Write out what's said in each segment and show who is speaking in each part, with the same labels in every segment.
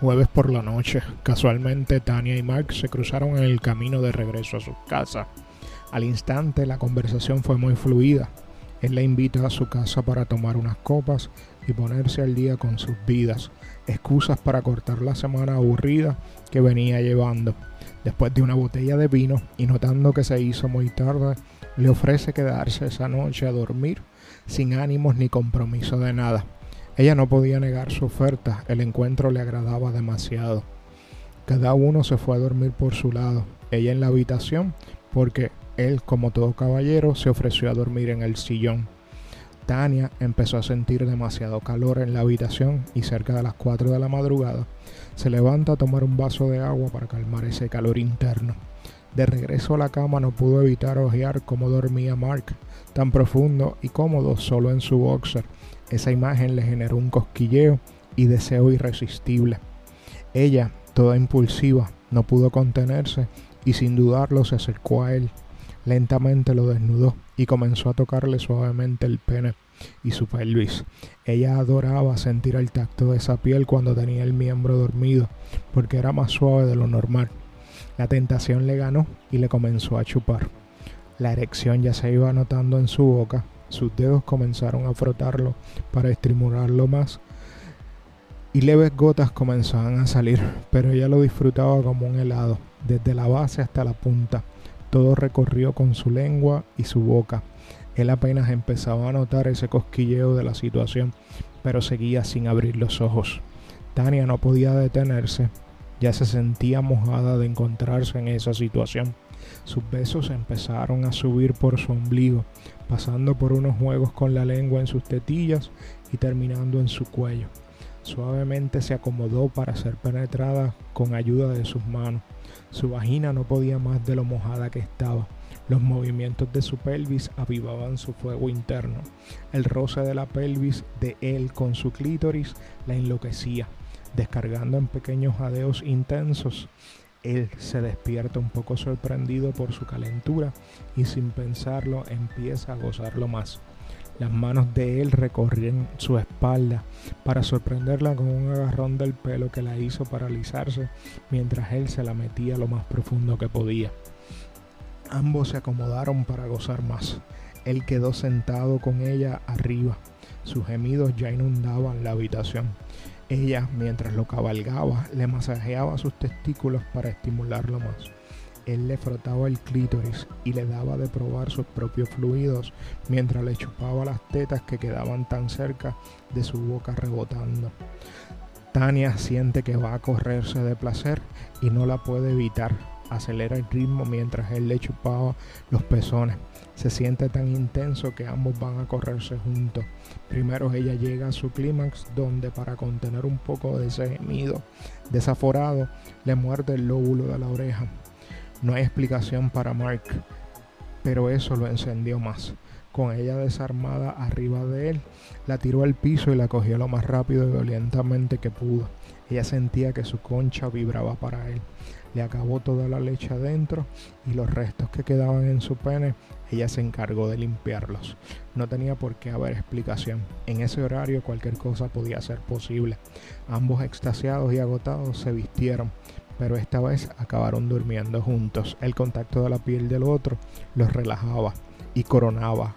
Speaker 1: Jueves por la noche, casualmente Tania y Mark se cruzaron en el camino de regreso a su casa. Al instante la conversación fue muy fluida. Él la invita a su casa para tomar unas copas y ponerse al día con sus vidas, excusas para cortar la semana aburrida que venía llevando. Después de una botella de vino y notando que se hizo muy tarde, le ofrece quedarse esa noche a dormir sin ánimos ni compromiso de nada. Ella no podía negar su oferta, el encuentro le agradaba demasiado. Cada uno se fue a dormir por su lado, ella en la habitación, porque él, como todo caballero, se ofreció a dormir en el sillón. Tania empezó a sentir demasiado calor en la habitación y cerca de las 4 de la madrugada se levanta a tomar un vaso de agua para calmar ese calor interno. De regreso a la cama no pudo evitar ojear cómo dormía Mark, tan profundo y cómodo solo en su boxer, esa imagen le generó un cosquilleo y deseo irresistible. Ella, toda impulsiva, no pudo contenerse y sin dudarlo se acercó a él. Lentamente lo desnudó y comenzó a tocarle suavemente el pene y su pelvis. Ella adoraba sentir el tacto de esa piel cuando tenía el miembro dormido, porque era más suave de lo normal. La tentación le ganó y le comenzó a chupar. La erección ya se iba notando en su boca sus dedos comenzaron a frotarlo para estimularlo más y leves gotas comenzaban a salir, pero ella lo disfrutaba como un helado, desde la base hasta la punta. Todo recorrió con su lengua y su boca. Él apenas empezaba a notar ese cosquilleo de la situación, pero seguía sin abrir los ojos. Tania no podía detenerse, ya se sentía mojada de encontrarse en esa situación. Sus besos empezaron a subir por su ombligo, pasando por unos juegos con la lengua en sus tetillas y terminando en su cuello. Suavemente se acomodó para ser penetrada con ayuda de sus manos. Su vagina no podía más de lo mojada que estaba. Los movimientos de su pelvis avivaban su fuego interno. El roce de la pelvis de él con su clítoris la enloquecía, descargando en pequeños jadeos intensos él se despierta un poco sorprendido por su calentura y sin pensarlo empieza a gozarlo más. Las manos de él recorrían su espalda para sorprenderla con un agarrón del pelo que la hizo paralizarse mientras él se la metía lo más profundo que podía. Ambos se acomodaron para gozar más. Él quedó sentado con ella arriba. Sus gemidos ya inundaban la habitación. Ella, mientras lo cabalgaba, le masajeaba sus testículos para estimularlo más. Él le frotaba el clítoris y le daba de probar sus propios fluidos mientras le chupaba las tetas que quedaban tan cerca de su boca rebotando. Tania siente que va a correrse de placer y no la puede evitar. Acelera el ritmo mientras él le chupaba los pezones. Se siente tan intenso que ambos van a correrse juntos. Primero ella llega a su clímax donde para contener un poco de ese gemido desaforado le muerde el lóbulo de la oreja. No hay explicación para Mark, pero eso lo encendió más. Con ella desarmada arriba de él, la tiró al piso y la cogió lo más rápido y violentamente que pudo. Ella sentía que su concha vibraba para él le acabó toda la leche adentro y los restos que quedaban en su pene, ella se encargó de limpiarlos. No tenía por qué haber explicación. En ese horario cualquier cosa podía ser posible. Ambos extasiados y agotados se vistieron, pero esta vez acabaron durmiendo juntos. El contacto de la piel del otro los relajaba y coronaba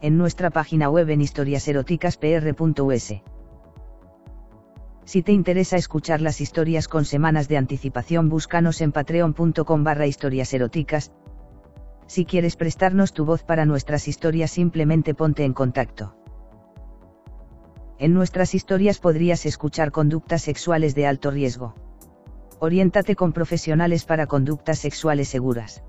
Speaker 2: en nuestra página web en historiaseroticaspr.us. Si te interesa escuchar las historias con semanas de anticipación, búscanos en patreon.com barra historias eróticas. Si quieres prestarnos tu voz para nuestras historias, simplemente ponte en contacto. En nuestras historias podrías escuchar conductas sexuales de alto riesgo. Oriéntate con profesionales para conductas sexuales seguras.